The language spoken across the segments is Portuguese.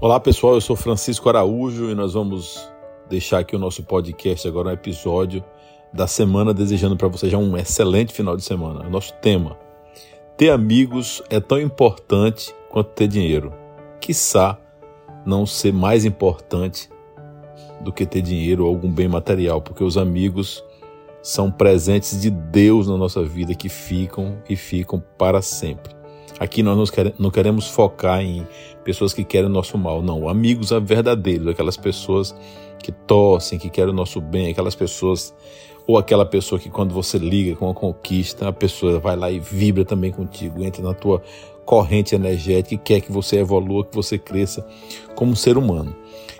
Olá pessoal, eu sou Francisco Araújo e nós vamos deixar aqui o nosso podcast agora um episódio da semana desejando para você já um excelente final de semana. Nosso tema: ter amigos é tão importante quanto ter dinheiro. Quiçá não ser mais importante do que ter dinheiro ou algum bem material, porque os amigos são presentes de Deus na nossa vida que ficam e ficam para sempre. Aqui nós não queremos focar em pessoas que querem o nosso mal, não. Amigos verdadeiros, aquelas pessoas que torcem, que querem o nosso bem, aquelas pessoas, ou aquela pessoa que quando você liga com uma conquista, a pessoa vai lá e vibra também contigo, entra na tua corrente energética e quer que você evolua, que você cresça como ser humano.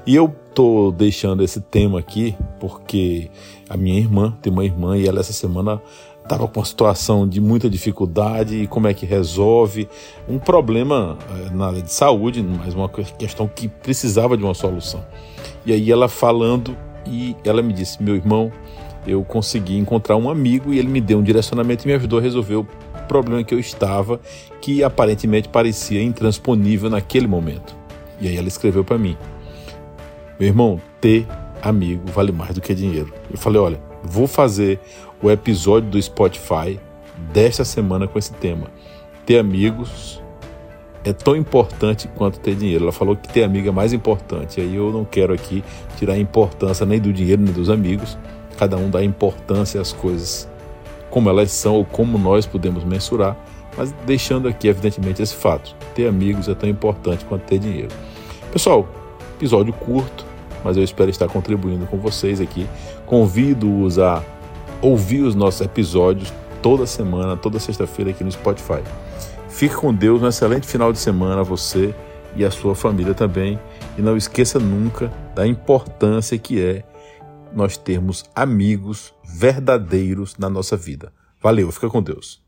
E eu tô deixando esse tema aqui porque a minha irmã, tem uma irmã e ela essa semana estava com uma situação de muita dificuldade e como é que resolve um problema eh, na área de saúde, mas uma questão que precisava de uma solução. E aí ela falando e ela me disse: "Meu irmão, eu consegui encontrar um amigo e ele me deu um direcionamento e me ajudou a resolver o problema que eu estava, que aparentemente parecia intransponível naquele momento". E aí ela escreveu para mim: "Meu irmão, ter amigo vale mais do que dinheiro". Eu falei: "Olha, vou fazer o episódio do Spotify desta semana com esse tema. Ter amigos é tão importante quanto ter dinheiro. Ela falou que ter amigo é mais importante. Aí eu não quero aqui tirar a importância nem do dinheiro nem dos amigos. Cada um dá importância às coisas como elas são ou como nós podemos mensurar, mas deixando aqui evidentemente esse fato. Ter amigos é tão importante quanto ter dinheiro. Pessoal, episódio curto, mas eu espero estar contribuindo com vocês aqui. Convido-os a ouvir os nossos episódios toda semana, toda sexta-feira aqui no Spotify. Fique com Deus, um excelente final de semana a você e a sua família também. E não esqueça nunca da importância que é nós termos amigos verdadeiros na nossa vida. Valeu, fica com Deus.